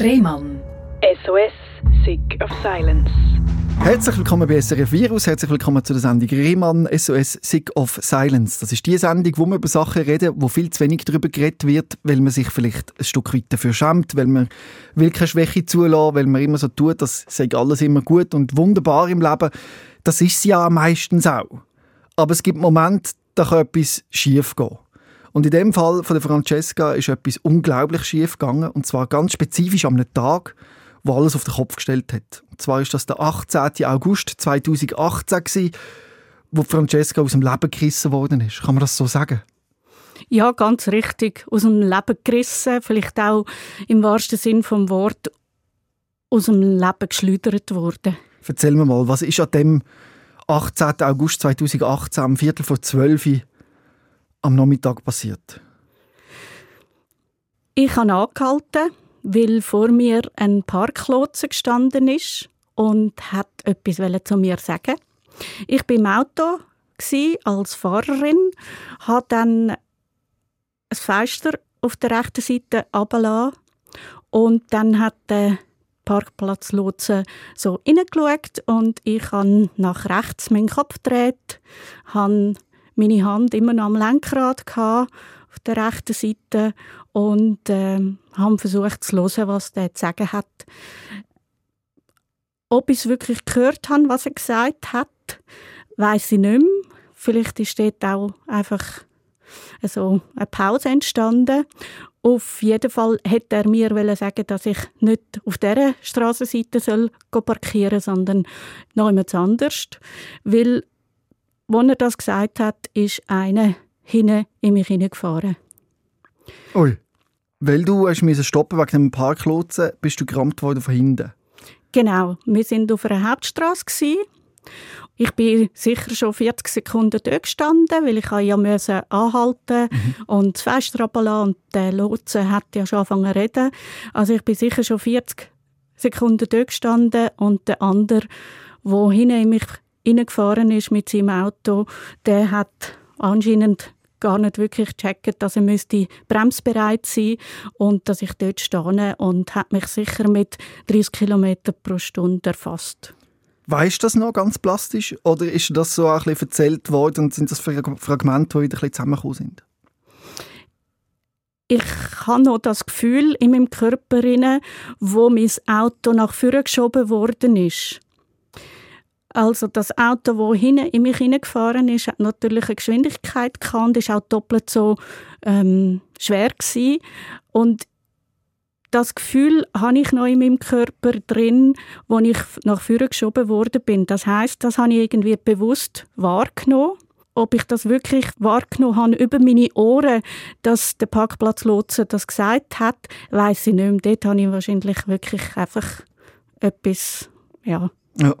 Rehmann. SOS, Sick of Silence. Herzlich willkommen bei SRF Virus, herzlich willkommen zu der Sendung Rehmann SOS Sick of Silence. Das ist die Sendung, wo wir über Sachen reden, wo viel zu wenig darüber geredet wird, weil man sich vielleicht ein Stück weit dafür schämt, weil man will keine Schwäche zulassen, weil man immer so tut, das sei alles immer gut und wunderbar im Leben. Das ist es ja meistens auch. Aber es gibt Momente, da kann etwas schief gehen. Und in dem Fall von der Francesca ist etwas unglaublich schief gegangen. Und zwar ganz spezifisch am Tag, wo alles auf den Kopf gestellt hat. Und zwar ist das der 18. August 2018 gewesen, wo Francesca aus dem Leben gerissen worden ist. Kann man das so sagen? Ja, ganz richtig. Aus dem Leben gerissen, vielleicht auch im wahrsten Sinn vom Wort aus dem Leben geschleudert worden. Erzähl mir mal, was ist an dem 18. August 2018 am Viertel vor 12 Uhr am Nachmittag passiert? Ich habe angehalten, weil vor mir ein Parklotse gestanden ist und hat etwas zu mir sagen. Ich bin im Auto als Fahrerin, habe dann ein Fenster auf der rechten Seite runtergelassen und dann hat der Parkplatzlotse so reingeschaut und ich habe nach rechts meinen Kopf gedreht, habe meine Hand immer noch am Lenkrad gehabt, auf der rechten Seite und äh, haben versucht zu hören, was der zu sagen hat. Ob ich es wirklich gehört habe, was er gesagt hat, weiß ich nicht mehr. Vielleicht ist dort auch einfach also eine Pause entstanden. Auf jeden Fall hätte er mir sagen dass ich nicht auf dieser Straßenseite parkieren soll, sondern noch jemand anders. Weil als er das gesagt hat, ist einer hinten in mich hineingefahren. Ui. Weil du hast stoppen wegen dem Parklotsen, bist du gerammt worden von hinten? Genau. Wir waren auf einer Hauptstraße. Ich bin sicher schon 40 Sekunden dort gestanden, weil ich ja müssen anhalten mhm. und das Fenster und der Lotse hat ja schon angefangen zu reden. Also ich bin sicher schon 40 Sekunden dort gestanden und der andere, der hinten in mich reingefahren ist mit seinem Auto, der hat anscheinend gar nicht wirklich gecheckt, dass er müsste bremsbereit sein und dass ich dort stehe und hat mich sicher mit 30 km pro Stunde erfasst. Weißt du das noch ganz plastisch oder ist das so ein bisschen erzählt worden und sind das Fragmente, die wieder ein bisschen zusammengekommen sind? Ich habe noch das Gefühl in meinem Körper, wo mein Auto nach vorne geschoben worden ist. Also das Auto, das hinten in mich hineingefahren ist, hat natürlich eine Geschwindigkeit gehabt ist auch doppelt so ähm, schwer gewesen. Und das Gefühl habe ich noch in meinem Körper drin, wo ich nach vorne geschoben worden bin. Das heißt, das habe ich irgendwie bewusst wahrgenommen. Ob ich das wirklich wahrgenommen habe über meine Ohren, dass der Parkplatzlotse das gesagt hat, weiß ich nicht mehr. Dort habe ich wahrscheinlich wirklich einfach etwas, ja. ja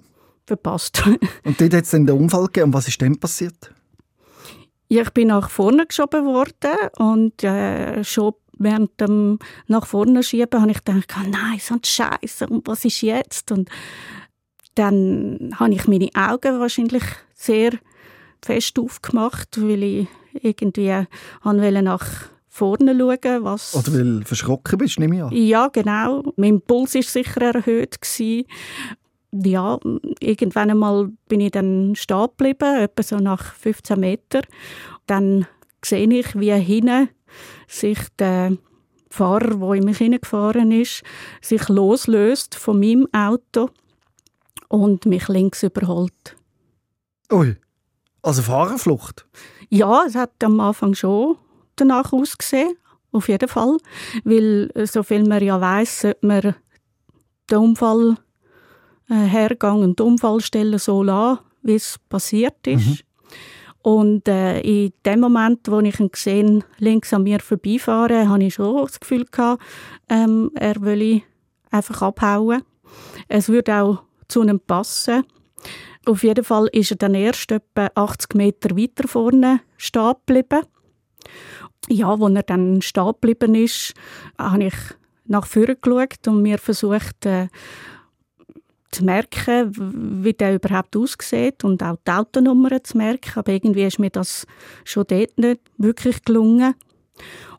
verpasst. Und dort hat es dann den Unfall gegeben. Und was ist dann passiert? Ich bin nach vorne geschoben worden und äh, schon während dem nach vorne schieben habe ich gedacht, oh nein, so ein Scheiß und was ist jetzt? Und dann habe ich meine Augen wahrscheinlich sehr fest aufgemacht, weil ich irgendwie wollte nach vorne schauen, was... Oder weil du verschrocken bist, nehme ich an. Ja, genau. Mein Puls war sicher erhöht. Gewesen ja, irgendwann einmal bin ich dann stehen geblieben, etwa so nach 15 Metern. Dann sehe ich, wie hinten sich der Fahrer, der in mich hineingefahren ist, sich loslöst von meinem Auto und mich links überholt. Ui, also Fahrerflucht? Ja, es hat am Anfang schon danach ausgesehen, auf jeden Fall. Weil, so viel man ja weiß, sollte man den Unfall äh, Hergang und Unfallstellen so lassen, wie es passiert ist. Mhm. Und äh, in dem Moment, wo ich ihn gesehen links an mir vorbeifahren, habe ich schon das Gefühl gehabt, ähm, er will einfach abhauen. Es würde auch zu ihm passen. Auf jeden Fall ist er dann erst etwa 80 Meter weiter vorne stehen geblieben. Ja, als er dann stehen geblieben ist, habe ich nach vorne geschaut und mir versucht, äh, zu merken, wie der überhaupt aussieht und auch die Autonummer zu merken. Aber irgendwie ist mir das schon dort nicht wirklich gelungen.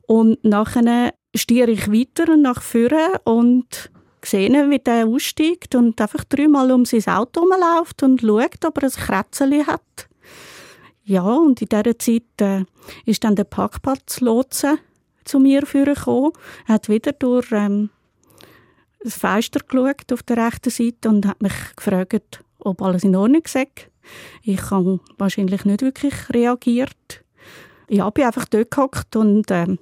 Und nachher stiere ich weiter nach vorne und sehe, wie der aussteigt und einfach dreimal um sein Auto herumläuft und schaut, ob er ein Krätzchen hat. Ja, und in dieser Zeit äh, ist dann der Parkplatzlotse zu mir gekommen. Er hat wieder durch ähm, das Fenster geschaut auf der rechten Seite und hat mich gefragt, ob alles in Ordnung sei. Ich habe wahrscheinlich nicht wirklich reagiert. Ich bin einfach dort gehockt und ähm,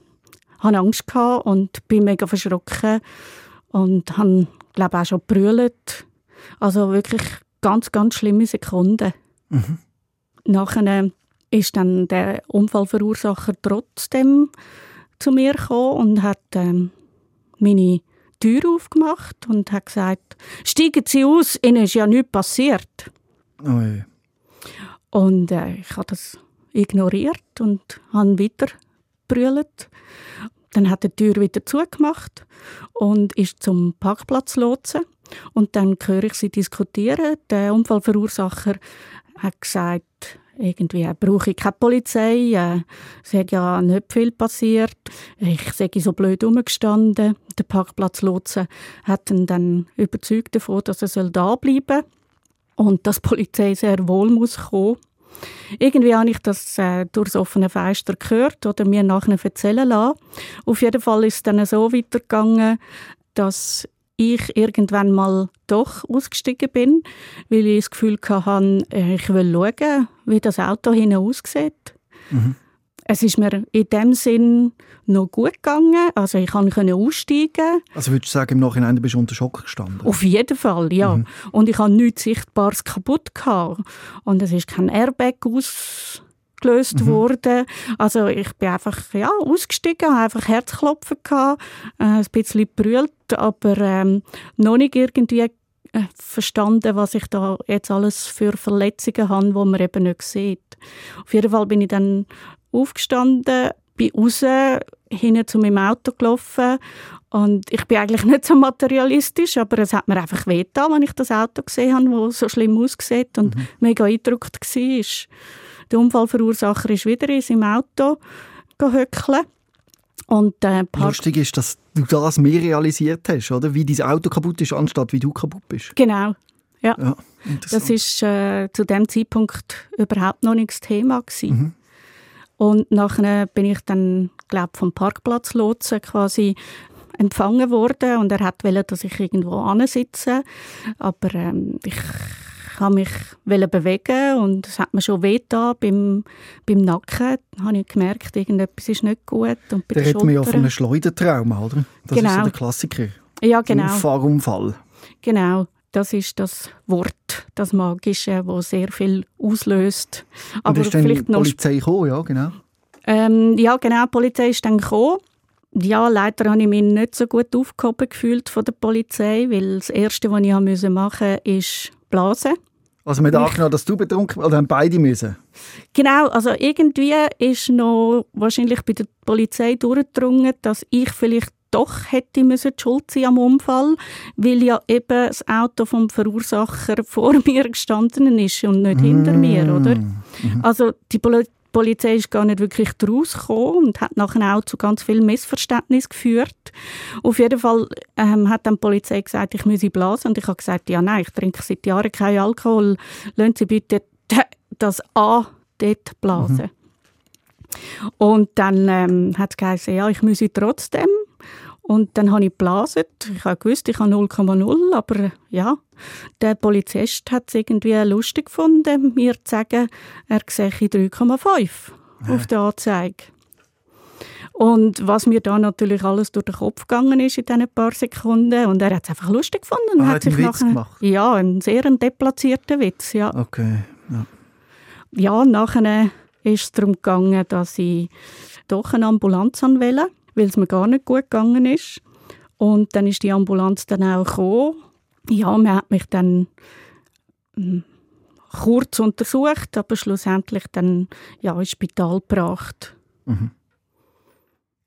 hatte Angst gehabt und bin mega verschrocken und habe, glaube auch schon brüllt. Also wirklich ganz, ganz schlimme Sekunden. Mhm. Nachher ist dann der Unfallverursacher trotzdem zu mir gekommen und hat ähm, meine Tür aufgemacht und hat gesagt, steigen Sie aus, Ihnen ist ja nichts passiert. Oh je. Und äh, ich habe das ignoriert und habe weiter brüllt. Dann hat er die Tür wieder zugemacht und ist zum Parkplatz lotsen. Und dann höre ich sie diskutieren. Der Unfallverursacher hat gesagt, irgendwie brauche ich keine Polizei, äh, es hat ja nicht viel passiert. Ich sage so blöd umgestanden. Der Parkplatzlotse hat ihn dann überzeugt davon, dass er da bleiben soll und dass die Polizei sehr wohl muss kommen. Irgendwie habe ich das äh, durch das offene Fenster gehört oder mir nachher erzählen lassen. Auf jeden Fall ist es dann so weitergegangen, dass ich irgendwann mal doch ausgestiegen bin, weil ich das Gefühl hatte, äh, ich will schauen, wie das Auto hinten aussieht. Mhm. Es ist mir in dem Sinn noch gut gegangen. Also ich konnte aussteigen. Also würdest du sagen, im Nachhinein bist du unter Schock gestanden? Auf jeden Fall, ja. Mhm. Und ich hatte nichts Sichtbares kaputt. Gehabt. Und es ist kein Airbag ausgelöst mhm. worden. Also ich bin einfach ja, ausgestiegen, habe einfach Herzklopfen gehabt, äh, ein bisschen brüllt, aber ähm, noch nicht irgendwie verstanden, was ich da jetzt alles für Verletzungen habe, die man eben nicht sieht. Auf jeden Fall bin ich dann aufgestanden, bin raus, hinten zu meinem Auto gelaufen und ich bin eigentlich nicht so materialistisch, aber es hat mir einfach wehgetan, wenn ich das Auto gesehen habe, das so schlimm aussieht und mhm. mega eindruckt war. Der Unfallverursacher ist wieder in seinem Auto gehöckelt. Und, äh, Lustig ist, dass du das mehr realisiert hast, oder? Wie dein Auto kaputt ist, anstatt wie du kaputt bist. Genau, ja. ja das ist äh, zu dem Zeitpunkt überhaupt noch nicht das Thema gewesen. Mhm. Und nachher bin ich dann, glaube vom Parkplatzlotsen quasi empfangen worden und er hat wollte, dass ich irgendwo ansitze, aber ähm, ich habe mich bewegen und es hat mir schon weh beim, beim Nacken. Da habe ich gemerkt, irgendetwas ist nicht gut. Und bei da redet man ja von einem Schleudertrauma, oder? Das genau. ist so der Klassiker. Ja, genau. Fahrunfall. Genau. Das ist das Wort, das Magische, das sehr viel auslöst. Aber ist vielleicht die Polizei gekommen, ja, genau. Ähm, ja, genau, die Polizei ist dann gekommen. Ja, leider habe ich mich nicht so gut aufgehoben gefühlt von der Polizei, weil das Erste, was ich machen musste, ist blasen. Also mit angenommen, dass du betrunken oder haben beide müssen? Genau, also irgendwie ist noch wahrscheinlich bei der Polizei durchgedrungen, dass ich vielleicht doch hätte müssen schuld sein am Unfall, weil ja eben das Auto vom Verursacher vor mir gestanden ist und nicht mm. hinter mir, oder? Mm -hmm. Also die Poli Polizei ist gar nicht wirklich gekommen und hat nachher auch zu ganz viel Missverständnis geführt. Auf jeden Fall ähm, hat dann die Polizei gesagt, ich müsse blasen und ich habe gesagt, ja nein, ich trinke seit Jahren keinen Alkohol, lassen Sie bitte das A dort blasen. Mhm. Und dann ähm, hat es geheißen, ja, ich müsse trotzdem. Und dann habe ich geblasen. Ich habe gewusst, ich habe 0,0, aber ja, der Polizist hat es irgendwie lustig gefunden, mir zu sagen, er sehe 3,5 ja. auf der Anzeige. Und was mir da natürlich alles durch den Kopf gegangen ist in diesen paar Sekunden. Und er hat es einfach lustig gefunden. Ah, hat sich einen Witz nachher, gemacht? Ja, einen sehr deplatzierten Witz, ja. Okay, ja. Ja, nachher ist es darum gegangen, dass ich doch eine Ambulanz anwählen weil es mir gar nicht gut gegangen ist. Und dann ist die Ambulanz dann auch gekommen. Ja, man hat mich dann hm, kurz untersucht, aber schlussendlich dann ja, ins Spital gebracht. Mhm.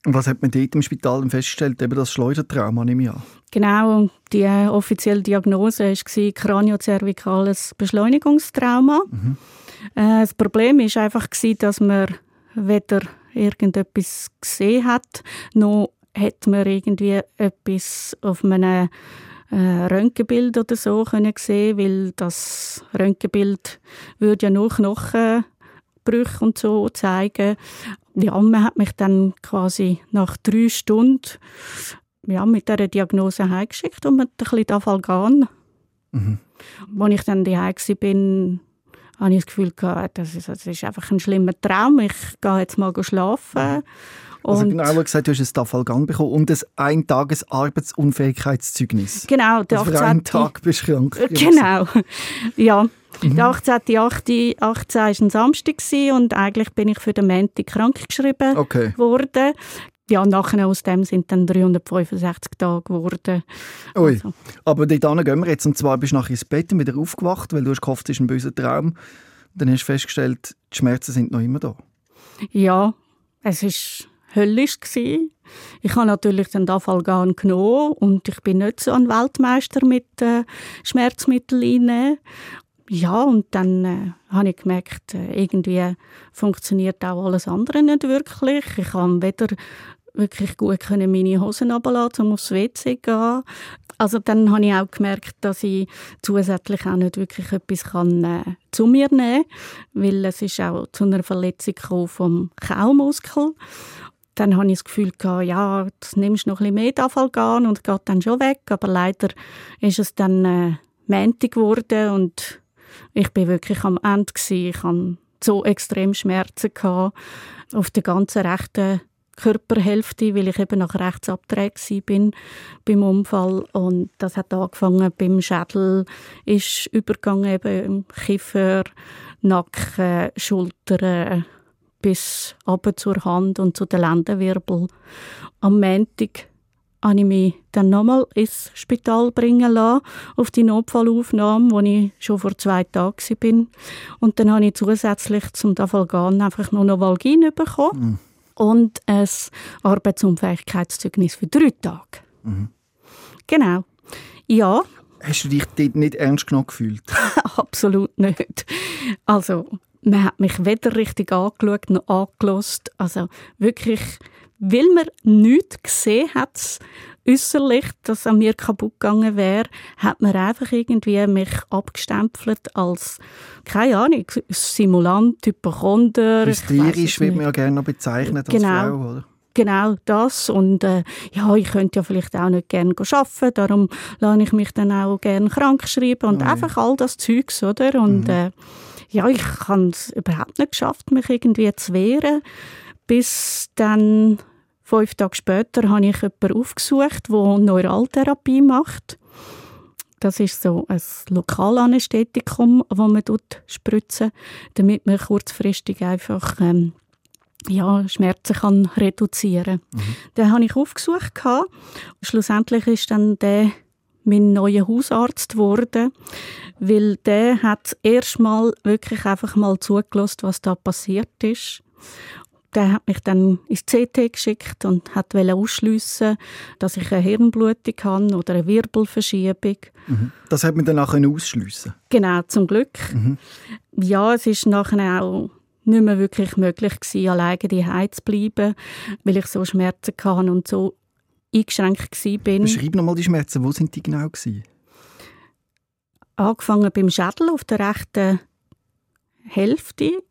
Und was hat man dort im Spital festgestellt? Eben das Schleudertrauma, nehme ich an. Genau, die offizielle Diagnose war kraniozervikales Beschleunigungstrauma. Mhm. Äh, das Problem war einfach, dass man weder irgendetwas gesehen hat, noch hätte man irgendwie etwas auf einem äh, Röntgenbild oder so können sehen, weil das Röntgenbild würde ja nur Knochenbrüche und so zeigen. Ja, man hat mich dann quasi nach drei Stunden ja, mit dieser Diagnose heimgeschickt und mit ein bisschen Dafalgan. Mhm. Als ich dann daheim war, habe ich das Gefühl gehabt, das ist, das ist einfach ein schlimmer Traum. Ich gehe jetzt mal schlafen. Also genau gesagt, du hast ein Dafalgan bekommen und ein Ein-Tages-Arbeitsunfähigkeitszeugnis. Genau. Der also für einen Tag bist du krank. Genau. Ja. Mhm. Der 18.8. 18 war ein Samstag und eigentlich bin ich für den Montag krank geschrieben okay. worden ja, nachher aus dem sind dann 365 Tage geworden. Ui. Also. Aber dort gehen wir jetzt. Und zwar bist du nachher ins Bett und wieder aufgewacht, weil du hast gehofft, es ist ein böser Traum. Dann hast du festgestellt, die Schmerzen sind noch immer da. Ja, es war höllisch. Gewesen. Ich habe natürlich den Dafalgan genommen und ich bin nicht so ein Weltmeister mit äh, Schmerzmitteln einnehmen. Ja, und dann äh, habe ich gemerkt, äh, irgendwie funktioniert auch alles andere nicht wirklich. Ich habe weder wirklich gut können meine Hosen runterlassen, um aufs WC gehen. Also dann habe ich auch gemerkt, dass ich zusätzlich auch nicht wirklich etwas kann, äh, zu mir nehmen kann, weil es ist auch zu einer Verletzung vom Kaumuskel. Dann habe ich das Gefühl gehabt, ja, das nimmst noch ein bisschen mehr Dafalgan und geht dann schon weg, aber leider ist es dann äh, Montag geworden und ich bin wirklich am Ende gewesen. Ich hatte so extrem Schmerzen auf der ganzen rechten Körperhälfte, weil ich eben nach rechts abgedreht bin beim Unfall und das hat angefangen beim Schädel, ist übergegangen eben im Kiefer, Nacken, Schultern bis ab zur Hand und zu den Lendenwirbel. Am Montag habe ich mich dann nochmal ins Spital bringen lassen, auf die Notfallaufnahme, wo ich schon vor zwei Tagen bin. Und dann habe ich zusätzlich zum Dafalgan einfach noch Novalgin bekommen. Mhm und ein Arbeitsunfähigkeitszeugnis für drei Tage. Mhm. Genau. Ja. Hast du dich dort nicht ernst genug gefühlt? Absolut nicht. Also, man hat mich weder richtig angeschaut noch angelost. Also wirklich, weil man nichts gesehen hat, äußerlich, dass an mir kaputt gegangen wäre, hat man einfach irgendwie mich abgestempelt als, keine Ahnung, Simulant, Hypochonder. Hysterisch wird man ja gerne noch bezeichnet als genau. Frau, oder? Genau das. Und äh, ja, ich könnte ja vielleicht auch nicht gerne arbeiten, darum lasse ich mich dann auch gerne krank schreiben und oh, einfach all das Zeugs, oder? Und mhm. äh, ja, ich habe es überhaupt nicht geschafft, mich irgendwie zu wehren, bis dann Fünf Tage später habe ich jemanden aufgesucht, der Neuraltherapie macht. Das ist so ein Lokalanästhetikum, das man dort spritzen damit man kurzfristig einfach ähm, ja, Schmerzen kann reduzieren kann. Mhm. Den habe ich aufgesucht. Schlussendlich ist dann der mein neuer Hausarzt geworden, weil der hat erstmal wirklich einfach mal zugelassen, was da passiert ist der hat mich dann ins CT geschickt und hat ausschliessen, dass ich eine Hirnblutung habe oder eine Wirbelverschiebung. Mhm. Das hat man dann auch ausschliessen. Genau, zum Glück. Mhm. Ja, es ist nachher auch nicht mehr wirklich möglich gewesen, alleine daheim zu bleiben, weil ich so Schmerzen hatte und so eingeschränkt war. Beschreib nochmal die Schmerzen. Wo sind die genau gewesen? Angefangen beim Schädel auf der rechten Hälfte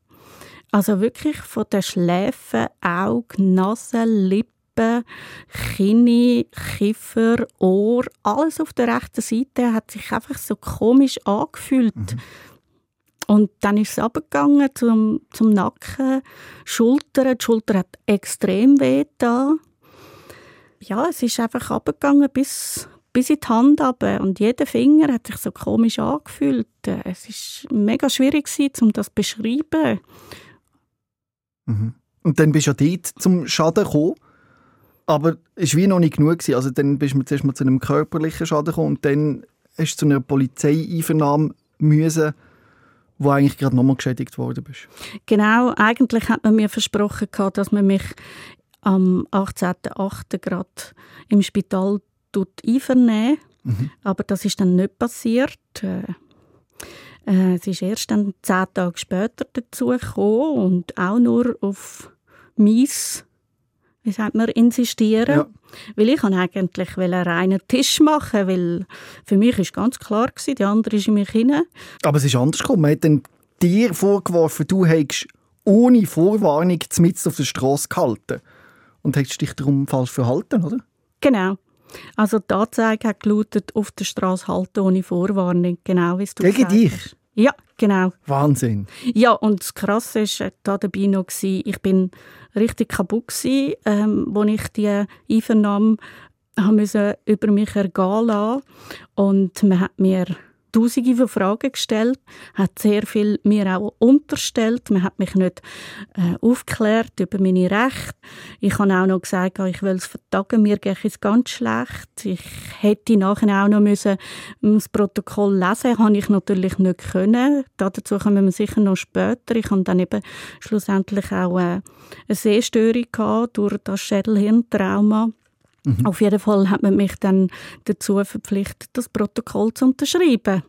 also wirklich von den Schläfen, Auge, Nase, Lippen, Kinn, Kiefer, Ohr, alles auf der rechten Seite hat sich einfach so komisch angefühlt. Mhm. Und dann ist es abgegangen zum, zum Nacken, Schultern. Die Schulter hat extrem weh da. Ja, es ist einfach abgegangen bis, bis in die Hand runter. Und jeder Finger hat sich so komisch angefühlt. Es war mega schwierig, um das zu beschreiben. Mhm. Und dann bist du ja dort zum Schaden gekommen. Aber es war wie noch nicht genug. Gewesen. Also dann bist du zuerst mal zu einem körperlichen Schaden gekommen und dann hast du zu einer Polizeieinvernahme müssen, wo eigentlich gerade nochmal geschädigt worden bist. Genau, eigentlich hat man mir versprochen, dass man mich am 18.08. gerade im Spital einvernehmen mhm. Aber das ist dann nicht passiert. Äh, es ist erst dann zehn Tage später dazu gekommen und auch nur auf mein wie sagt man, insistieren. Ja. Weil ich kann eigentlich einen reinen Tisch machen, weil für mich ist ganz klar gewesen, die andere ist in mich hinein. Aber es ist anders gekommen. Man hat dann dir vorgeworfen, du hättest ohne Vorwarnung mitten auf der Straße gehalten. Und hättest dich darum falsch verhalten, oder? Genau. Also die Anzeige hat gelautet, auf der Straße halten ohne Vorwarnung, genau wie du Gegen dich? hast. Ja, genau. Wahnsinn. Ja, und das Krasse war äh, da dabei noch, gewesen, ich bin richtig kaputt gewesen, ähm, als ich die Einvernahme haben müssen über mich ergehen lassen. Und man hat mir Tausende von Fragen gestellt, hat sehr viel mir auch unterstellt. Man hat mich nicht äh, aufgeklärt über meine Rechte. Ich habe auch noch gesagt, ich will es vertagen, mir geht es ganz schlecht. Ich hätte nachher auch noch müssen das Protokoll lesen, habe ich natürlich nicht können. Dazu kommen wir sicher noch später. Ich habe dann eben schlussendlich auch äh, eine Sehstörung gehabt durch das Schädelhirntrauma. Mhm. Auf jeden Fall hat man mich dann dazu verpflichtet, das Protokoll zu unterschreiben.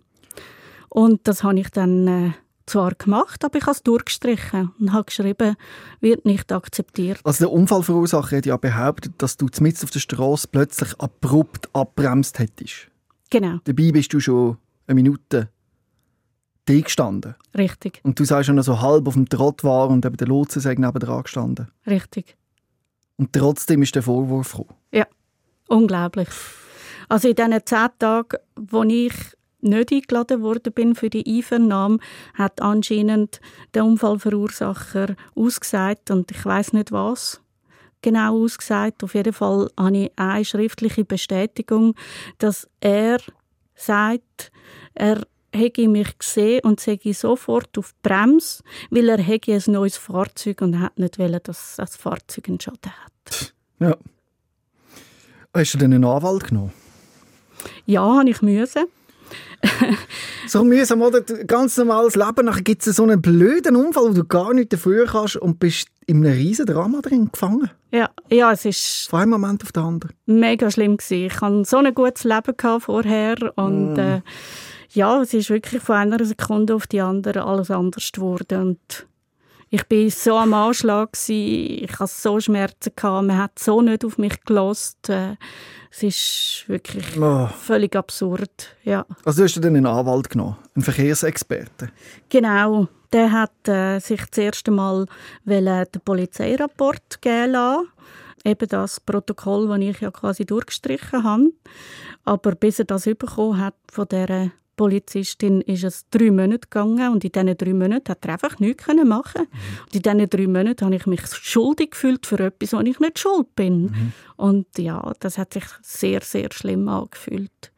Und das habe ich dann äh, zwar gemacht, aber ich habe es durchgestrichen und habe geschrieben, wird nicht akzeptiert. Also der Unfallverursacher hat ja behauptet, dass du mitten auf der Straße plötzlich abrupt abbremst hättest. Genau. Dabei bist du schon eine Minute da gestanden. Richtig. Und du sagst schon so halb auf dem Trott war und eben der Lotse sei neben dran gestanden. Richtig. Und trotzdem ist der Vorwurf gekommen. Ja, unglaublich. Also in diesen zehn Tagen, wo ich nicht eingeladen worden bin für die Einvernahme, hat anscheinend der Unfallverursacher ausgesagt und ich weiß nicht was genau ausgesagt. Auf jeden Fall habe ich eine schriftliche Bestätigung, dass er sagt, er hätte mich gesehen und sage sofort auf die Bremse, weil er hätte ein neues Fahrzeug und hat nicht wollen, dass das Fahrzeug einen Schaden hat. Ja. Hast du denn einen Anwalt genommen? Ja, habe ich müssen. so mühsam, oder? Ganz normales Leben. Nachher gibt es so einen blöden Unfall, wo du gar nicht dafür kannst und bist in einem riesen Drama drin gefangen. Ja, ja es ist... Von einem Moment auf den anderen. Mega schlimm gewesen. Ich hatte so ein gutes Leben vorher und... Mm. Äh, ja, es ist wirklich von einer Sekunde auf die andere alles anders geworden und ich bin so am Anschlag gewesen, ich hatte so Schmerzen gehabt, man hat so nicht auf mich gelost. Äh, es ist wirklich oh. völlig absurd, ja. Also hast du dann einen Anwalt genommen, einen Verkehrsexperten? Genau, der hat äh, sich das erste Mal den Polizeirapport geben lassen eben das Protokoll, das ich ja quasi durchgestrichen habe. Aber bis er das bekommen hat von dieser Polizistin ist es drei Monate gegangen und in diesen drei Monaten hat er einfach nichts machen mhm. Und in diesen drei Monaten habe ich mich schuldig gefühlt für etwas, wo ich nicht schuld bin. Mhm. Und ja, das hat sich sehr, sehr schlimm angefühlt.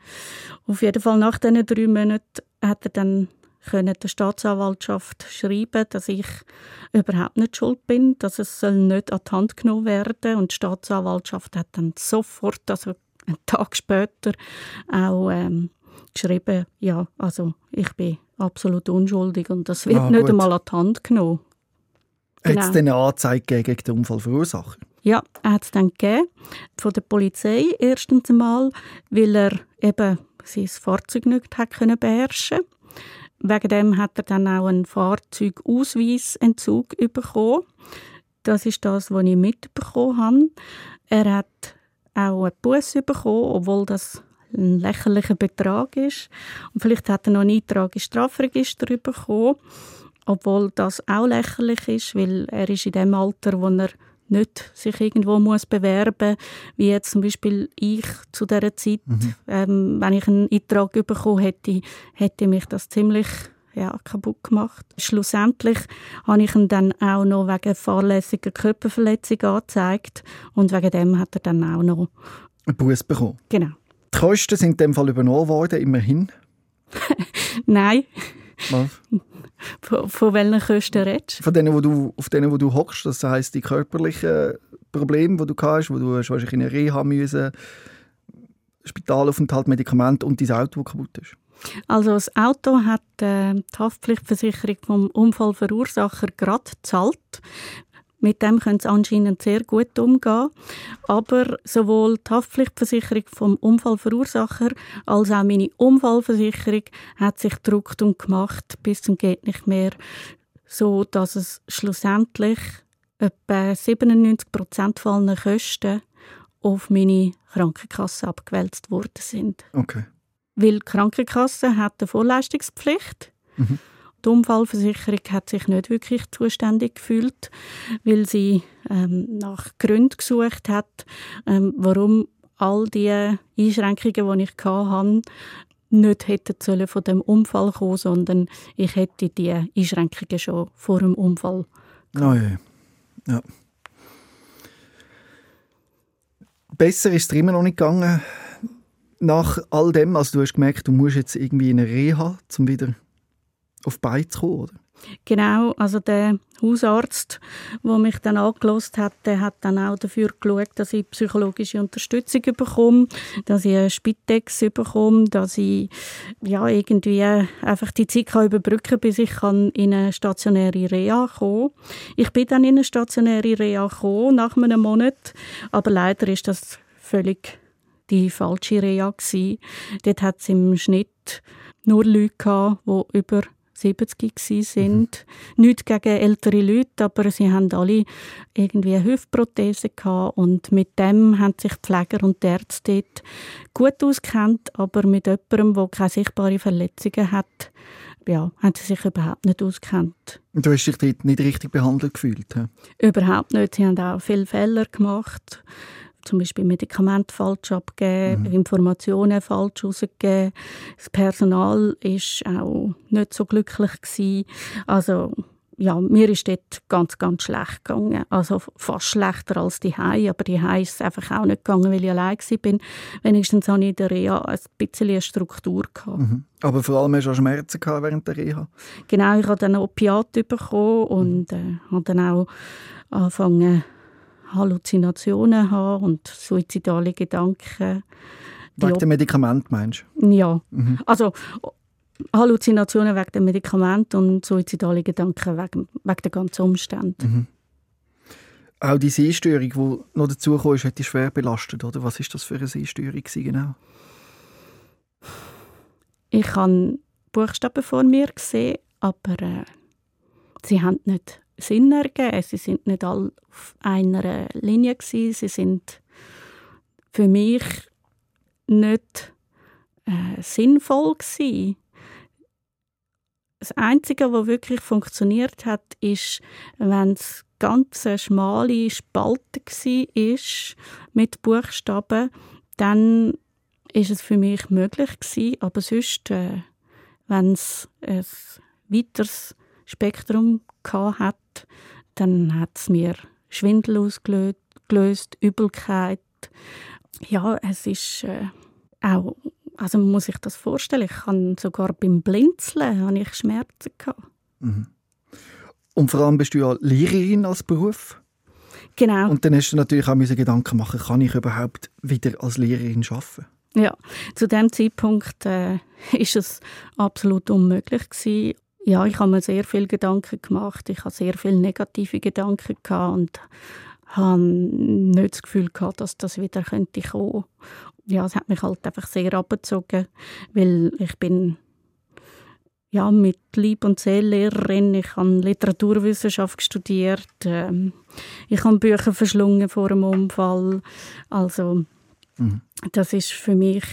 Auf jeden Fall nach diesen drei Monaten hat er dann können der Staatsanwaltschaft schreiben, dass ich überhaupt nicht schuld bin, dass es soll nicht an die Hand genommen werden und die Staatsanwaltschaft hat dann sofort, also einen Tag später, auch ähm, geschrieben, ja, also ich bin absolut unschuldig und das wird ah, nicht einmal an die Hand genommen. Genau. Hat es denn eine Anzeige gegen den Unfallverursacher? Ja, er hat es dann gegeben. Von der Polizei erstens einmal, weil er eben sein Fahrzeug nicht hat können beherrschen Wegen dem hat er dann auch einen Fahrzeugausweisentzug bekommen. Das ist das, was ich mitbekommen habe. Er hat auch einen Bus bekommen, obwohl das ein lächerlicher Betrag ist. Und vielleicht hat er noch einen Eintrag ins Strafregister bekommen, obwohl das auch lächerlich ist, weil er ist in dem Alter, wo er nicht sich irgendwo muss bewerben wie jetzt zum Beispiel ich zu dieser Zeit. Mhm. Ähm, wenn ich einen Eintrag bekommen hätte, hätte mich das ziemlich ja, kaputt gemacht. Schlussendlich habe ich ihn dann auch noch wegen fahrlässiger Körperverletzung angezeigt und wegen dem hat er dann auch noch einen Buß bekommen. Genau. Die Kosten sind in dem Fall übernommen worden, immerhin? Nein. Was? Von, von welchen Kosten redest du? Von denen, wo du, auf denen, wo du hockst, das heisst die körperlichen Probleme, die du hast, wo du wahrscheinlich in eine Reha müssen, Spitalaufenthalt, Medikamente und dein Auto, das kaputt ist. Also das Auto hat äh, die Haftpflichtversicherung vom Unfallverursacher gerade gezahlt. Mit dem können sie anscheinend sehr gut umgehen. Aber sowohl die Haftpflichtversicherung vom Unfallverursacher als auch meine Unfallversicherung hat sich gedruckt und gemacht bis zum geht nicht mehr, so dass es schlussendlich etwa 97 Prozent von Kosten auf meine Krankenkasse abgewälzt worden sind. Okay. Weil die Krankenkasse hat eine Vorleistungspflicht. Mhm. Die Unfallversicherung hat sich nicht wirklich zuständig gefühlt, weil sie ähm, nach Gründen gesucht hat, ähm, warum all die Einschränkungen, die ich hatte, nicht hätten von dem Unfall kommen, sondern ich hätte die Einschränkungen schon vor dem Unfall. Oh ja. ja. Besser ist es immer noch nicht gegangen. Nach all dem, also du hast gemerkt, du musst jetzt irgendwie in eine Reha, um wieder auf zu kommen, oder? Genau, also der Hausarzt, der mich dann angelost hat, der hat dann auch dafür geschaut, dass ich psychologische Unterstützung bekomme, dass ich eine Spitex bekomme, dass ich ja, irgendwie einfach die Zeit kann überbrücken bis ich kann in eine stationäre Reha kommen Ich bin dann in eine stationäre Reha gekommen, nach einem Monat, aber leider ist das völlig die falsche Reha gewesen. Dort hat es im Schnitt nur Leute gehabt, die über 70 sind. Mhm. Nicht gegen ältere Leute, aber sie haben alle irgendwie eine Hüftprothese gehabt und mit dem haben sich die Pfleger und die Ärzte dort gut auskennt, aber mit jemandem, der keine sichtbaren Verletzungen hat, ja, haben sie sich überhaupt nicht auskennt. Du hast dich dort nicht richtig behandelt gefühlt? He? Überhaupt nicht. Sie haben auch viele Fehler gemacht zum Beispiel Medikamente falsch abgeben, mhm. Informationen falsch rausgegeben. Das Personal ist auch nicht so glücklich gewesen. Also ja, mir ist dort ganz, ganz schlecht gegangen. Also fast schlechter als die Hai, aber die Hai ist es einfach auch nicht gegangen, weil ich allein bin. Wenigstens hatte ich in der Reha ein bisschen eine Struktur. Gehabt. Mhm. Aber vor allem hast du auch Schmerzen gehabt während der Reha? Genau, ich habe dann Opiat bekommen und äh, habe dann auch angefangen Halluzinationen habe und suizidale Gedanken. Wegen dem Medikament meinst du? Ja. Mhm. Also Halluzinationen wegen dem Medikament und suizidale Gedanken wegen, wegen der ganzen Umstände. Mhm. Auch die Sehstörung, die noch dazu kam, hat dich schwer belastet, oder? Was ist das für eine Sehstörung genau? Ich habe Buchstaben vor mir gesehen, aber äh, sie haben nicht Sinn ergeben. Sie sind nicht alle auf einer Linie gewesen. Sie sind für mich nicht äh, sinnvoll gewesen. Das Einzige, was wirklich funktioniert hat, ist, wenn es ganz schmale Spalte war mit Buchstaben, dann ist es für mich möglich gewesen. Aber sonst, äh, wenn es ein weiteres Spektrum hat, dann hat es mir Schwindel ausgelöst, Übelkeit. Ja, es ist äh, auch, also man muss sich das vorstellen, ich kann sogar beim Blinzeln habe ich Schmerzen gehabt. Mhm. Und vor allem bist du ja Lehrerin als Beruf. Genau. Und dann hast du natürlich auch Gedanken machen, kann ich überhaupt wieder als Lehrerin arbeiten? Ja, zu dem Zeitpunkt äh, ist es absolut unmöglich gewesen. Ja, ich habe mir sehr viel Gedanken gemacht. Ich habe sehr viele negative Gedanken gehabt und habe nicht das Gefühl gehabt, dass das wieder könnte kommen. Ja, es hat mich halt einfach sehr abgezogen, weil ich bin ja, mit Lieb- und Seellehrerin. Ich habe Literaturwissenschaft studiert. Ähm, ich habe Bücher verschlungen vor dem Unfall. Also, mhm. das ist für mich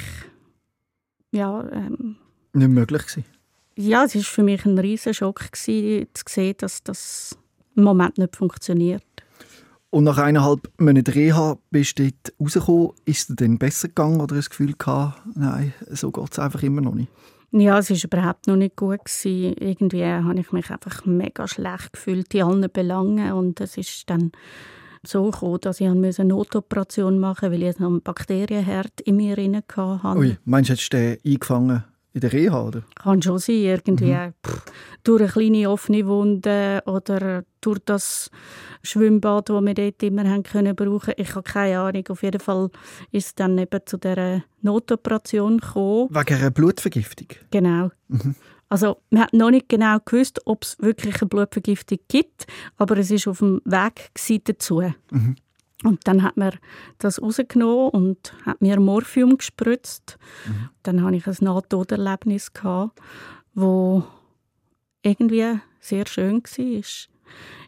ja, ähm, nicht möglich gewesen ja, es war für mich ein riesiger Schock gewesen, zu sehen, dass das im Moment nicht funktioniert. Und nach eineinhalb Monaten Reha bist du dort rausgekommen. Ist es dir dann besser gegangen oder hast du das Gefühl gehabt, nein, so geht es einfach immer noch nicht? Ja, es war überhaupt noch nicht gut. Gewesen. Irgendwie habe ich mich einfach mega schlecht gefühlt in allen Belangen. Und es ist dann so gekommen, dass ich eine Notoperation machen musste, weil ich einen Bakterienherd in mir hatte. Ui, meinst du, hättest du den eingefangen in der Reha, oder? Kann schon sein, irgendwie. Mhm. Durch eine kleine offene Wunde oder durch das Schwimmbad, das wir dort immer haben können brauchen. Ich habe keine Ahnung. Auf jeden Fall ist es dann eben zu dieser Notoperation gekommen. Wegen einer Blutvergiftung? Genau. Mhm. Also man hat noch nicht genau gewusst, ob es wirklich eine Blutvergiftung gibt, aber es ist auf dem Weg dazu. Mhm. Und dann hat man das rausgenommen und hat mir Morphium gespritzt. Mhm. Dann hatte ich ein Nahtoderlebnis, das irgendwie sehr schön war.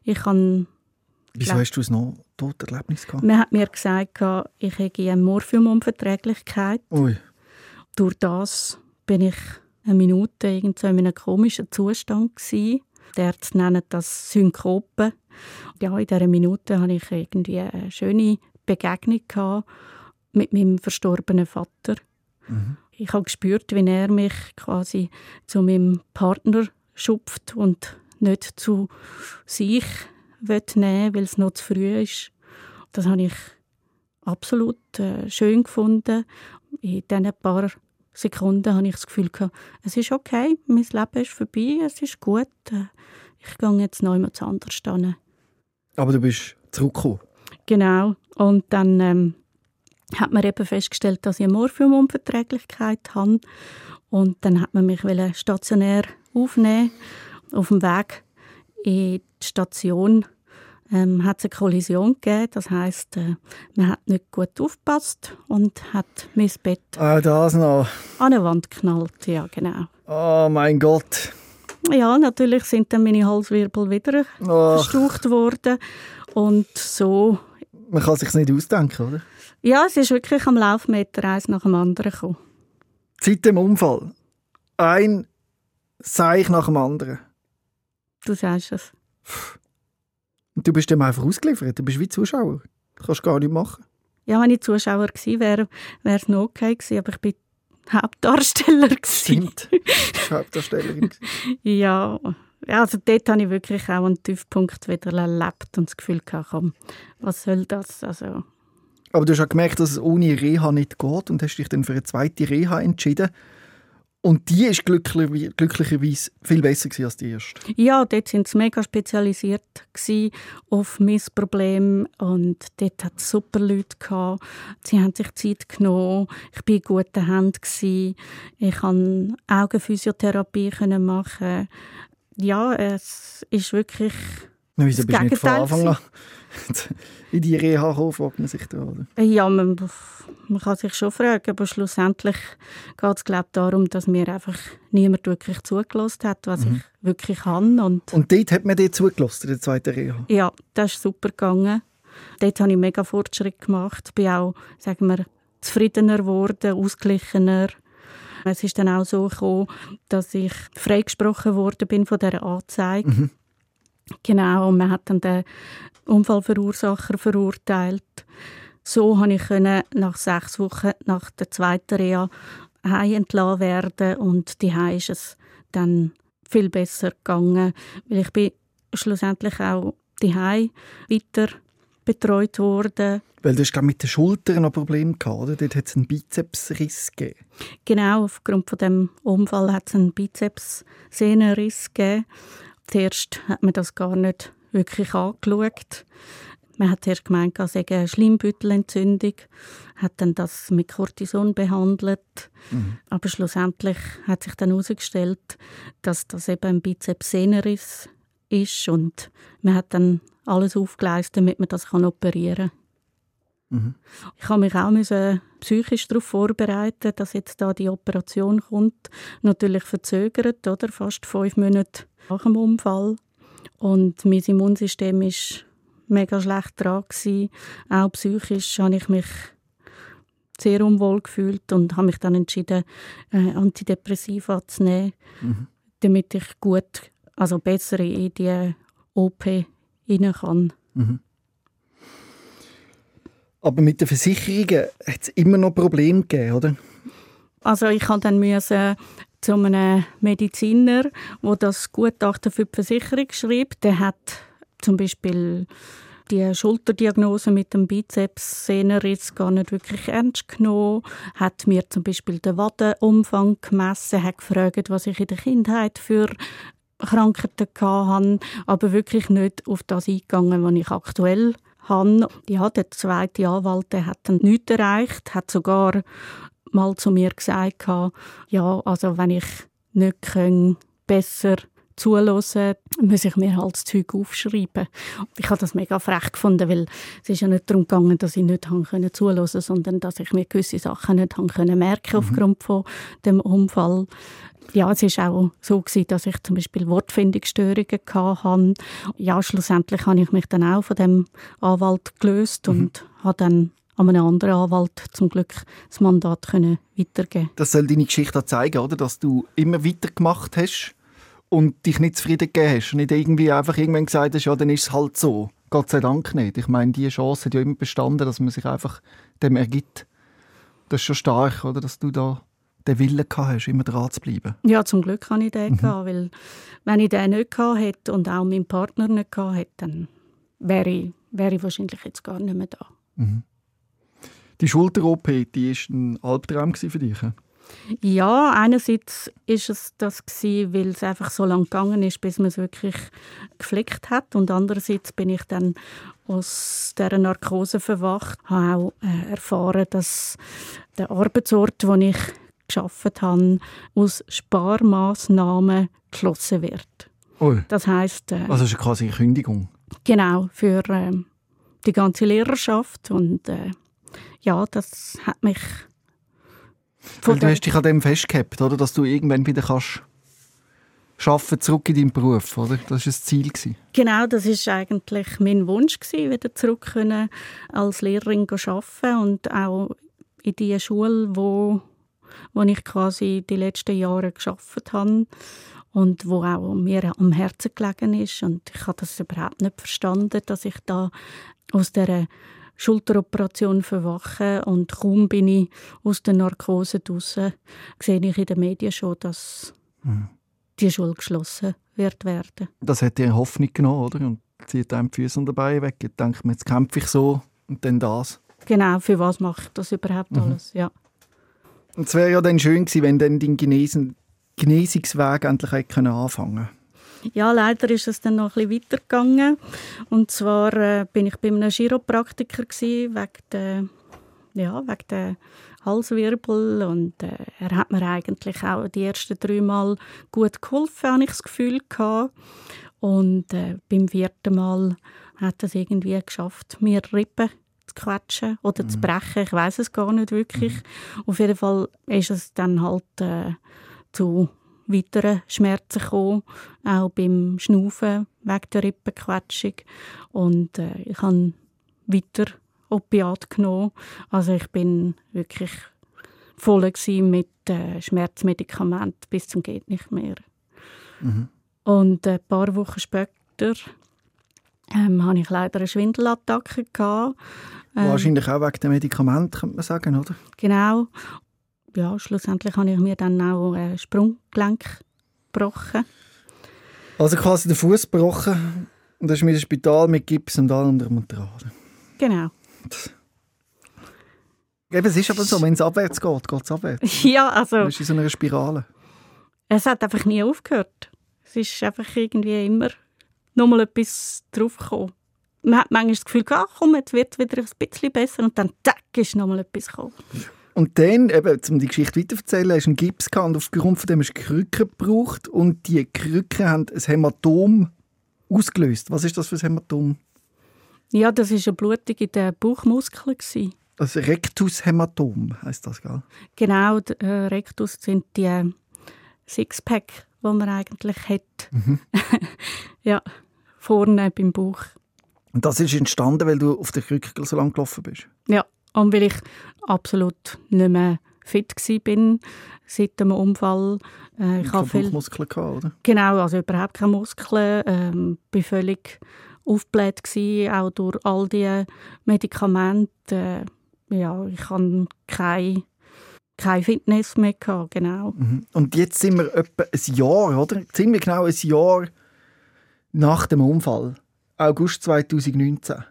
Ich habe Wieso hast du es noch dort Erlebnis gehabt? Man hat mir gesagt, ich hätte eine Morphiumunverträglichkeit. Ui. Durch das bin ich eine Minute in einem komischen Zustand gewesen. Die Ärzte nennen das Synkope. Ja, in dieser Minute hatte ich irgendwie eine schöne Begegnung mit meinem verstorbenen Vater. Mhm. Ich habe gespürt, wie er mich quasi zu meinem Partner schupft und nicht zu sich nehmen weil es noch zu früh ist. Das habe ich absolut äh, schön gefunden. In diesen paar Sekunden habe ich das Gefühl gehabt, es ist okay, mein Leben ist vorbei, es ist gut. Äh, ich gehe jetzt noch jemand anders hin. Aber du bist zurückgekommen? Genau. Und dann ähm, hat man eben festgestellt, dass ich eine Morphiumunverträglichkeit habe. Und dann hat man mich stationär aufnehmen. Auf dem Weg in die Station ähm, hat es eine Kollision gegeben. Das heisst, äh, man hat nicht gut aufgepasst und hat mein Bett ah, das noch. an eine Wand geknallt. Ja, genau. Oh mein Gott. Ja, natürlich sind dann meine Halswirbel wieder oh. verstaucht worden. Und so... Man kann sich nicht ausdenken, oder? Ja, es ist wirklich am Laufmeter eins nach dem anderen gekommen. Seit dem Unfall. Ein Seich nach dem anderen. Du sagst es. Und du bist dem einfach ausgeliefert. Du bist wie Zuschauer. Du kannst gar nicht machen. Ja, wenn ich Zuschauer gewesen wäre, wäre es noch okay gewesen, aber ich bin Hauptdarsteller. Stimmt. Hauptdarstellerin. ja, also dort habe ich wirklich auch einen Tiefpunkt wieder erlebt und das Gefühl gehabt, komm, was soll das? Also, aber du hast auch gemerkt, dass es ohne Reha nicht geht und hast dich dann für eine zweite Reha entschieden. Und die ist glücklich, glücklicherweise viel besser als die erste. Ja, dort sind sie mega spezialisiert auf mein Problem und dort hat es super Leute gehabt. Sie haben sich Zeit genommen. Ich war in guten Händen. Ich konnte Augenphysiotherapie machen. Ja, es ist wirklich Na, wieso bist du nicht von Anfang an in die Reha kommen, fragt man sich da, oder? Ja, man, man kann sich schon fragen, aber schlussendlich geht es glaube darum, dass mir einfach niemand wirklich zugelassen hat, was mhm. ich wirklich kann. Und, und dort hat man dir zugelassen, in der zweiten Reha? Ja, das ist super gegangen. Dort habe ich mega Fortschritt gemacht. Bin auch, sagen wir, zufriedener geworden, ausgeglichener. Es ist dann auch so gekommen, dass ich freigesprochen worden bin von dieser Anzeige. Mhm. Genau, und man hat dann den Unfallverursacher verurteilt. So konnte ich nach sechs Wochen nach der zweiten Reha heim entlassen werden und die ist es dann viel besser gegangen, weil ich bin schlussendlich auch die weiter betreut worden. Weil du hast mit den Schultern ein Problem gehabt, oder? Dort hat es einen Bizepsriss gegeben. Genau, aufgrund von dem Unfall hat es einen Bizepssehnenriss gegeben. Zuerst hat man das gar nicht wirklich angeschaut. Man hat zuerst gemeint, es sei eine Schleimbeutelentzündung, hat dann das mit Cortison behandelt. Mhm. Aber schlussendlich hat sich dann herausgestellt, dass das eben ein Bizepssehnenriss ist und man hat dann alles aufgeleistet, damit man das operieren kann. Mhm. Ich habe mich auch müssen psychisch darauf vorbereiten, dass jetzt da die Operation kommt. Natürlich verzögert, oder? Fast fünf Monate nach dem Unfall. Und mein Immunsystem ist mega schlecht dran gewesen. Auch psychisch habe ich mich sehr unwohl gefühlt und habe mich dann entschieden, äh, Antidepressiva zu nehmen, mhm. damit ich gut, also besser in die OP rein kann. Mhm. Aber mit den Versicherungen hat es immer noch Probleme gegeben, oder? Also ich musste dann müssen zu einem Mediziner, der das Gutachten für die Versicherung schreibt. Der hat zum Beispiel die Schulterdiagnose mit dem Bizepssehnenriss gar nicht wirklich ernst genommen, hat mir zum Beispiel den Wadenumfang gemessen, hat gefragt, was ich in der Kindheit für Krankheiten hatte, aber wirklich nicht auf das eingegangen, was ich aktuell habe. Ja, der zweite Anwalt der hat dann nichts erreicht, hat sogar mal zu mir gesagt, ja, also wenn ich nicht kann, besser zuhören, muss ich mir halt das Zeug aufschreiben. Ich habe das mega frech gefunden, weil es ist ja nicht darum gegangen, dass ich nicht können zuhören, sondern dass ich mir gewisse Sachen nicht können merken mhm. aufgrund von dem Unfall. Ja, es ist auch so gewesen, dass ich zum Beispiel Wortfindungsstörungen hatte. Ja, schlussendlich habe ich mich dann auch von dem Anwalt gelöst mhm. und habe dann an einen anderen Anwalt zum Glück das Mandat können weitergeben. Das soll deine Geschichte zeigen, oder? Dass du immer weitergemacht hast und dich nicht zufrieden gegeben hast und nicht irgendwie einfach irgendwann gesagt hast, ja, dann ist es halt so. Gott sei Dank nicht. Ich meine, die Chance hat ja immer bestanden, dass man sich einfach dem ergibt. Das ist schon stark, oder? Dass du da den Willen gehabt hast, immer dran zu bleiben. Ja, zum Glück habe ich den mhm. gehabt, weil wenn ich den nicht gehabt hätte und auch meinen Partner nicht gehabt hätte, dann wäre ich, wäre ich wahrscheinlich jetzt gar nicht mehr da. Mhm. Die Schulter-OP, die war ein Albtraum für dich? Ja, einerseits ist es das gewesen, weil es einfach so lange gegangen ist, bis man es wirklich geflickt hat, und andererseits bin ich dann aus dieser Narkose verwacht, habe auch äh, erfahren, dass der Arbeitsort, wo ich geschafft habe, aus Sparmaßnahmen geschlossen wird. Oh. Das heißt, äh, also ist quasi eine Kündigung. Genau für äh, die ganze Lehrerschaft und äh, ja, das hat mich weil du hast dich an dem festgehabt, oder? Dass du irgendwann wieder kannst schaffen zurück in deinen Beruf, oder? Das war das Ziel. Gewesen. Genau, das war eigentlich mein Wunsch, gewesen, wieder zurück können, als Lehrerin zu arbeiten und auch in die Schule, wo, wo ich quasi die letzten Jahre geschafft habe und wo auch mir am Herzen gelegen ist. Und ich habe das überhaupt nicht verstanden, dass ich da aus dieser Schulteroperation verwachen und kaum bin ich aus der Narkose draußen, sehe ich in den Medien schon, dass mhm. die Schule geschlossen wird werden. Das hat dir Hoffnung genommen, oder? Und zieht einem die Füße und dabei weg. Jetzt denkt man, jetzt kämpfe ich so und dann das. Genau, für was mache ich das überhaupt mhm. alles, ja. Und es wäre ja dann schön gewesen, wenn dann dein Genesen Genesungsweg endlich anfangen könnte. Ja, leider ist es dann noch ein bisschen weitergegangen. Und zwar äh, bin ich bei einem Chiropraktiker gewesen, wegen der, ja, wegen der Halswirbel und äh, er hat mir eigentlich auch die ersten drei Mal gut geholfen, habe ich das Gefühl gehabt. Und äh, beim vierten Mal hat er es irgendwie geschafft, mir Rippen zu quetschen oder mhm. zu brechen. Ich weiß es gar nicht wirklich. Mhm. Auf jeden Fall ist es dann halt äh, zu weitere Schmerzen gekommen, auch beim Schnaufen wegen der Rippenquetschung. Und äh, ich habe weiter Opiat genommen. Also ich bin wirklich voll mit äh, Schmerzmedikamenten bis zum geht nicht mehr. Mhm. Und ein paar Wochen später ähm, hatte ich leider eine Schwindelattacke. Gehabt. Ähm, Wahrscheinlich auch wegen der Medikamente, könnte man sagen, oder? Genau ja, schlussendlich habe ich mir dann auch ein Sprunggelenk gebrochen. Also quasi den Fuß gebrochen und dann ist mit dem Spital mit Gips und allem drum und dran. Genau. Eben, es ist aber so, wenn es abwärts geht, geht es abwärts. Ja, also... Du bist in so einer Spirale. Es hat einfach nie aufgehört. Es ist einfach irgendwie immer nochmal etwas draufgekommen. Man hat manchmal das Gefühl, ach komm, jetzt wird es wieder ein bisschen besser und dann tack, ist nochmal etwas gekommen. Und dann, eben, um die Geschichte weiterzuerzählen, hast du einen Gips gehabt und aufgrund von dem hast du Krücken gebraucht und die Krücken haben ein Hämatom ausgelöst. Was ist das für ein Hämatom? Ja, das war eine Blutung in den Bauchmuskeln. Das Rectushämatom heisst das, gell? Genau, äh, Rectus sind die äh, Sixpack, die man eigentlich hat. Mhm. ja, vorne beim Bauch. Und das ist entstanden, weil du auf der Krücke so lange gelaufen bist? Ja, und weil ich absolut nicht mehr fit war seit dem Unfall. Äh, ich habe viel Muskeln gehabt, oder? Genau, also überhaupt keine Muskeln. Ähm, bin völlig aufgebläht gewesen, auch durch all die Medikamente. Äh, ja, ich habe keine keine Fitness mehr gehabt, genau. Mhm. Und jetzt sind wir etwa ein Jahr, oder? Ziemlich genau ein Jahr nach dem Unfall. August 2019.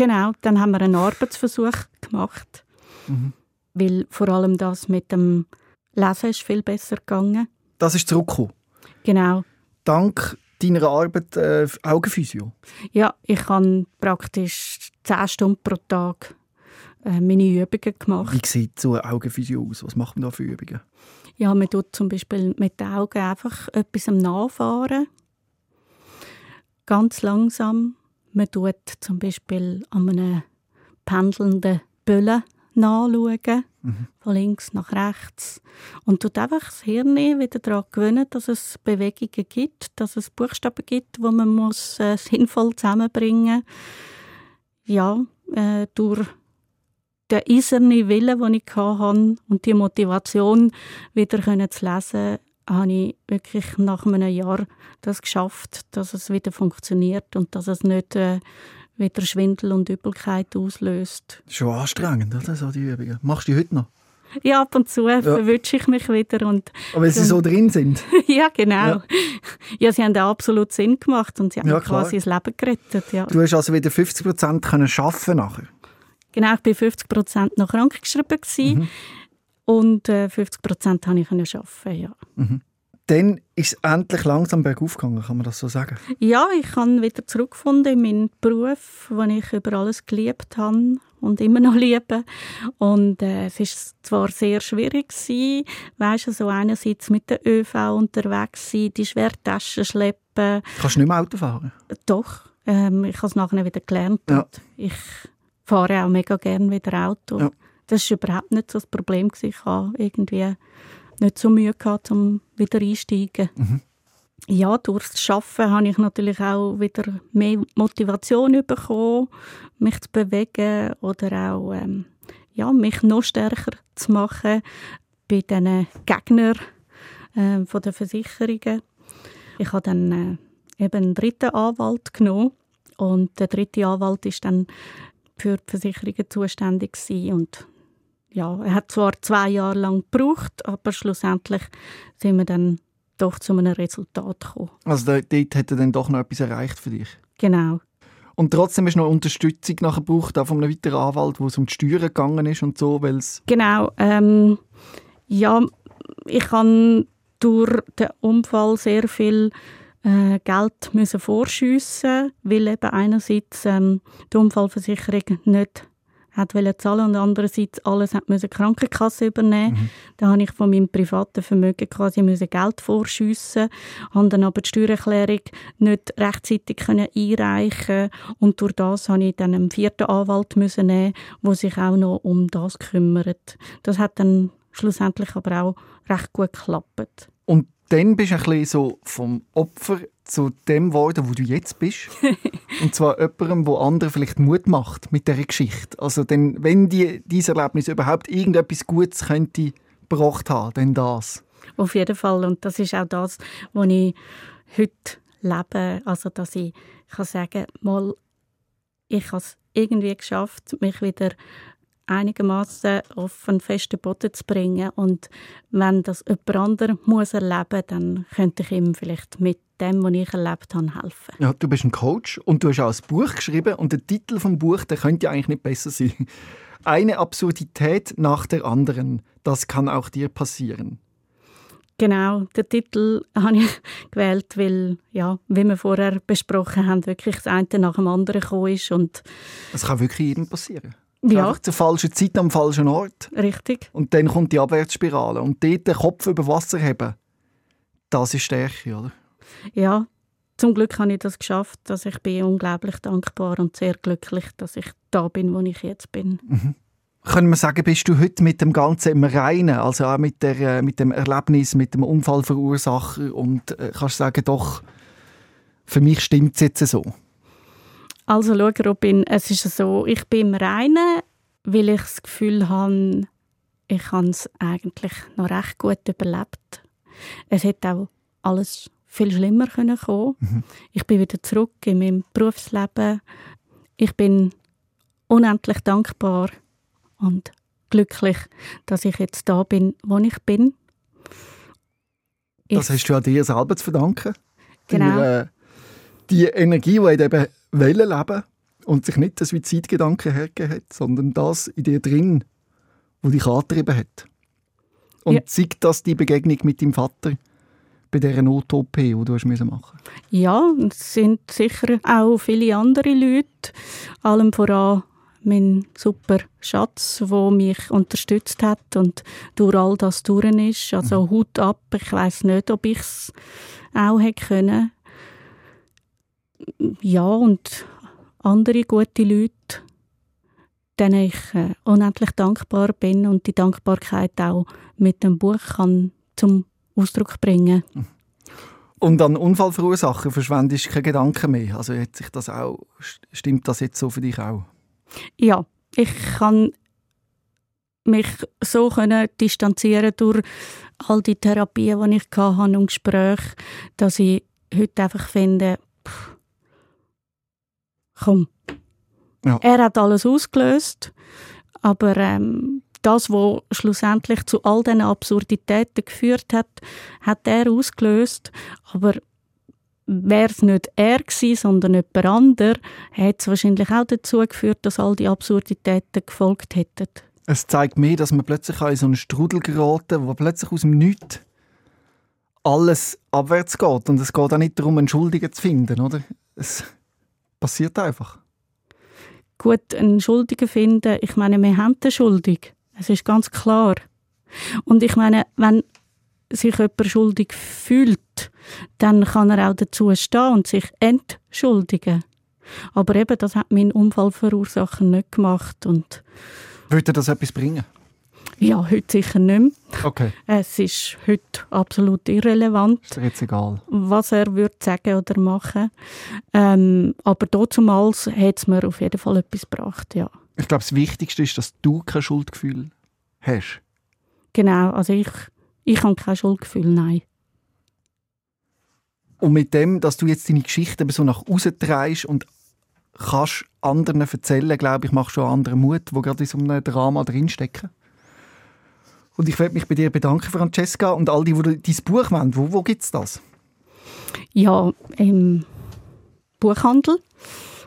Genau, dann haben wir einen Arbeitsversuch gemacht. Mhm. Weil vor allem das mit dem Lesen ist viel besser gegangen. Das ist zurückgekommen? Genau. Dank deiner Arbeit äh, Augenphysio? Ja, ich kann praktisch 10 Stunden pro Tag äh, meine Übungen gemacht. Wie sieht so eine Augenphysio aus? Was macht man da für Übungen? Ja, man tut zum Beispiel mit den Augen einfach etwas nachfahren. Ganz langsam. Man tut zum Beispiel an einem pendelnden Böllen nachschauen, mhm. von links nach rechts. Und tut einfach das Hirn wieder daran gewöhnen, dass es Bewegungen gibt, dass es Buchstaben gibt, die man muss, äh, sinnvoll zusammenbringen muss. Ja, äh, durch den eisernen Willen, den ich hatte und die Motivation, wieder zu lesen, habe ich wirklich nach einem Jahr das geschafft, dass es wieder funktioniert und dass es nicht äh, wieder Schwindel und Übelkeit auslöst. Schon anstrengend, oder? So die Übungen. Machst du die heute noch? Ja, ab und zu ja. verwünsche ich mich wieder. Und Aber wenn sie so drin sind? ja, genau. Ja. ja. sie haben absolut Sinn gemacht und sie haben ja, quasi das Leben gerettet. Ja. Du hast also wieder 50 Prozent arbeiten nachher? Genau, ich war 50 Prozent noch krankgeschrieben. Mhm. Und äh, 50 Prozent konnte ich arbeiten, ja. Mhm. Dann ist es endlich langsam bergauf gegangen, kann man das so sagen? Ja, ich habe wieder zurückgefunden in meinen Beruf, den ich über alles geliebt habe und immer noch liebe. Und äh, es ist zwar sehr schwierig gewesen, weißt du, so einerseits mit der ÖV unterwegs sein, die Schwertaschen schleppen. Kannst du nicht mehr Auto fahren? Doch, ähm, ich habe es nachher wieder gelernt. Ja. ich fahre auch mega gerne wieder Auto. Ja. Das war überhaupt nicht so das Problem. Ich habe irgendwie nicht so Mühe gehabt, um wieder einsteigen. Mhm. Ja, durchs Arbeiten habe ich natürlich auch wieder mehr Motivation bekommen, mich zu bewegen oder auch ähm, ja, mich noch stärker zu machen bei diesen Gegnern äh, von der Versicherungen. Ich habe dann äh, eben einen dritten Anwalt genommen und der dritte Anwalt ist dann für die Versicherungen zuständig gewesen. und ja, er hat zwar zwei Jahre lang gebraucht, aber schlussendlich sind wir dann doch zu einem Resultat gekommen. Also dort hat er dann doch noch etwas erreicht für dich? Genau. Und trotzdem du noch Unterstützung nachher gebraucht, auch von einem weiteren Anwalt, wo es um die Steuern gegangen ist und so, weil's Genau. Ähm, ja, ich habe durch den Unfall sehr viel äh, Geld müssen vorschiessen, weil eben einerseits ähm, die Unfallversicherung nicht hat zahlen und andererseits alles hat müssen Krankenkasse übernehmen. Mhm. Da habe ich von meinem privaten Vermögen quasi müssen Geld vorschiessen, habe dann aber die Steuererklärung nicht rechtzeitig können einreichen und durch das habe ich dann einen vierten Anwalt müssen nehmen, der sich auch noch um das kümmert. Das hat dann schlussendlich aber auch recht gut geklappt. Und dann bist du ein bisschen so vom Opfer zu dem geworden, wo du jetzt bist. und zwar jemandem, wo andere vielleicht Mut macht mit dieser Geschichte. Also denn, wenn die, dieses Erlebnis überhaupt irgendetwas Gutes könnte gebracht haben, dann das. Auf jeden Fall. Und das ist auch das, was ich heute lebe. Also dass ich kann sagen mal, ich habe es irgendwie geschafft, mich wieder einigermaßen auf einen festen Boden zu bringen. Und wenn das jemand anderes muss erleben dann könnte ich ihm vielleicht mit dem, was ich erlebt habe, helfen. Ja, du bist ein Coach und du hast auch ein Buch geschrieben und der Titel des Buch, der könnte ja eigentlich nicht besser sein. Eine Absurdität nach der anderen. Das kann auch dir passieren. Genau, den Titel habe ich gewählt, weil, ja, wie wir vorher besprochen haben, wirklich das eine nach dem anderen gekommen ist. Und das kann wirklich jedem passieren. Ja. Einfach zur falschen Zeit am falschen Ort. Richtig. Und dann kommt die Abwärtsspirale. Und dort den Kopf über Wasser haben, das ist Stärke, oder? Ja, zum Glück habe ich das geschafft. Dass ich bin unglaublich dankbar und sehr glücklich, dass ich da bin, wo ich jetzt bin. Mhm. Können wir sagen, bist du heute mit dem Ganzen im Reinen, also auch mit, der, äh, mit dem Erlebnis, mit dem Unfallverursacher und äh, kannst sagen, doch, für mich stimmt es jetzt so? Also schau, Robin, es ist so, ich bin im Reinen, weil ich das Gefühl habe, ich habe es eigentlich noch recht gut überlebt. Es hätte auch alles viel schlimmer können kommen. Mhm. Ich bin wieder zurück in meinem Berufsleben. Ich bin unendlich dankbar und glücklich, dass ich jetzt da bin, wo ich bin. Ich das hast du an dir selber zu verdanken. Genau. Für, äh, die Energie, die eben Wellen leben und sich nicht das Suizidgedanke hergegeben hat, sondern das in dir drin, wo dich angetrieben hat. Und ja. zeigt das die Begegnung mit deinem Vater bei dieser Not-OP, die du machen musst? Ja, es sind sicher auch viele andere Leute, allem voran mein super Schatz, der mich unterstützt hat und durch all das durch ist. Also mhm. Hut ab, ich weiß nicht, ob ich es auch hätte können. Ja, und andere gute Leute, denen ich äh, unendlich dankbar bin und die Dankbarkeit auch mit dem Buch kann zum Ausdruck bringen. Und an Unfallverursacher verschwendest du keine Gedanken mehr. Also hat sich das auch, stimmt das jetzt so für dich auch? Ja, ich kann mich so können distanzieren durch all die Therapien, die ich hatte und Gespräche, dass ich heute einfach finde, komm, ja. er hat alles ausgelöst, aber ähm, das, was schlussendlich zu all diesen Absurditäten geführt hat, hat er ausgelöst. Aber wäre es nicht er gewesen, sondern jemand anderer, hätte es wahrscheinlich auch dazu geführt, dass all die Absurditäten gefolgt hätten. Es zeigt mir, dass man plötzlich in so einen Strudel geraten wo plötzlich aus dem Nichts alles abwärts geht. Und es geht auch nicht darum, einen Schuldigen zu finden, oder? Es passiert einfach. Gut, einen Schuldigen finden, ich meine, wir haben den Schuldig. Es ist ganz klar. Und ich meine, wenn sich jemand schuldig fühlt, dann kann er auch dazu stehen und sich entschuldigen. Aber eben, das hat mein Unfallverursacher nicht gemacht. Und Würde das etwas bringen? Ja, heute sicher nicht mehr. Okay. Es ist heute absolut irrelevant. Ist jetzt egal. Was er würde sagen oder machen. Ähm, aber damals hat es mir auf jeden Fall etwas gebracht, ja. Ich glaube, das Wichtigste ist, dass du kein Schuldgefühl hast. Genau, also ich, ich habe kein Schuldgefühl, nein. Und mit dem, dass du jetzt deine Geschichte so nach außen drehst und kannst anderen erzählen, glaube ich, machst du anderen Mut, wo gerade in so einem Drama drinstecken. Und ich werde mich bei dir bedanken, Francesca, und all die, die dein Buch wollen. Wo, wo gibt es das? Ja, im Buchhandel.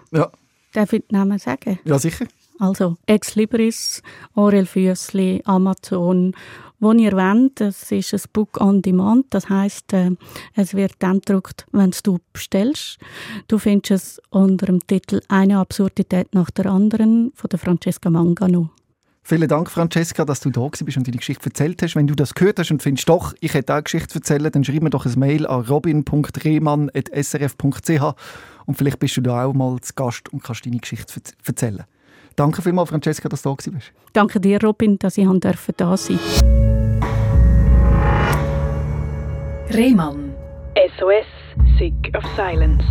Ja. Darf ich den Namen sagen? Ja, sicher. Also Ex Libris, Aurel Füssli, Amazon. Wo ihr wollt, das ist ein Book on Demand. Das heißt, äh, es wird dann gedruckt, wenn du bestellst. Du findest es unter dem Titel «Eine Absurdität nach der anderen» von der Francesca Mangano. Vielen Dank, Francesca, dass du da bist und deine Geschichte erzählt hast. Wenn du das gehört hast und findest, doch, ich hätte auch eine Geschichte erzählen, dann schreib mir doch ein Mail an robin.rehmann.srf.ch und vielleicht bist du da auch mal zu Gast und kannst deine Geschichte erzählen. Danke vielmals, Francesca, dass du da bist. Danke dir, Robin, dass ich da sein Rehmann. SOS, Sick of Silence.